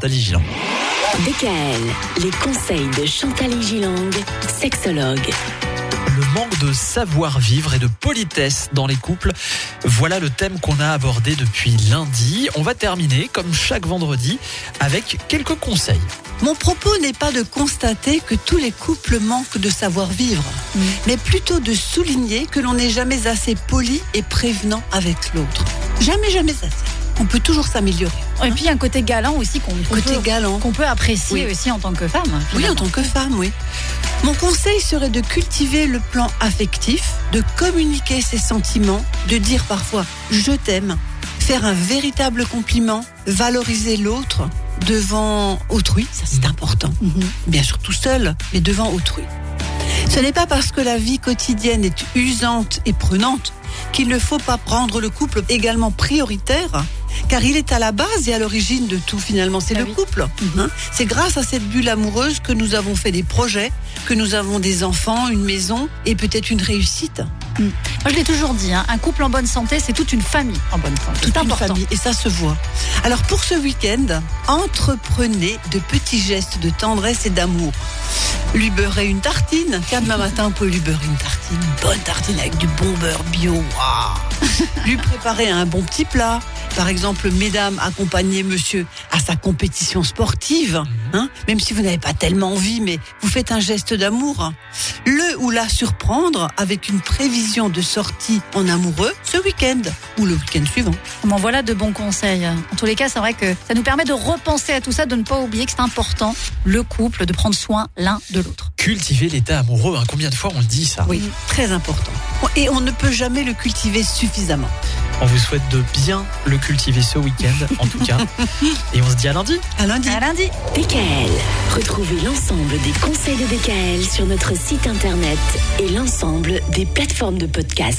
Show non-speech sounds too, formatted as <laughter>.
Nathalie Gilang. DKL, les conseils de Chantal Gilang, sexologue. Le manque de savoir-vivre et de politesse dans les couples, voilà le thème qu'on a abordé depuis lundi. On va terminer, comme chaque vendredi, avec quelques conseils. Mon propos n'est pas de constater que tous les couples manquent de savoir-vivre, mais plutôt de souligner que l'on n'est jamais assez poli et prévenant avec l'autre. Jamais, jamais assez. On peut toujours s'améliorer. Et puis un côté galant aussi qu'on Côté peut, galant. qu'on peut apprécier Oui. aussi en tant que femme. Oui, en tant que femme, oui. Mon conseil serait de cultiver le plan affectif, de communiquer ses sentiments, de dire parfois je t'aime, faire un véritable compliment, valoriser l'autre devant autrui, ça c'est important. Mhm. Bien sûr tout seul, mais devant autrui. Ce n'est pas parce que la vie quotidienne est usante et prenante qu'il ne faut pas prendre le couple également prioritaire, car il est à la base et à l'origine de tout finalement, c'est Ah le oui. couple. hein. C'est grâce à cette bulle amoureuse que nous avons fait des projets, que nous avons des enfants, une maison et peut-être une réussite. Moi, je l'ai toujours dit, hein, un couple en bonne santé, c'est toute une famille en bonne santé. Toute une famille, et ça se voit. Alors pour ce week-end, entreprenez de petits gestes de tendresse et d'amour. Lui beurrer une tartine. Tiens, demain matin, vous pouvez lui beurrer une tartine. Une bonne tartine avec du bon beurre bio. Lui préparer un bon petit plat. Par exemple, mesdames, accompagnez monsieur à sa compétition sportive. Hein, même si vous n'avez pas tellement envie, mais vous faites un geste d'amour. Le ou la surprendre avec une prévision de sortie en amoureux ce week-end ou le week-end suivant. Bon, voilà de bons conseils. En tous les cas, c'est vrai que ça nous permet de repenser à tout ça, de ne pas oublier que c'est important, le couple, de prendre soin l'un de l'autre. Cultiver l'état amoureux, hein. combien de fois on le dit ça? Oui, très important. Et on ne peut jamais le cultiver suffisamment. On vous souhaite de bien le cultiver ce week-end, en tout cas. <laughs> Et on se dit à lundi. À lundi. À lundi. DKL, retrouvez l'ensemble des conseils de DKL sur notre site internet et l'ensemble des plateformes de podcast.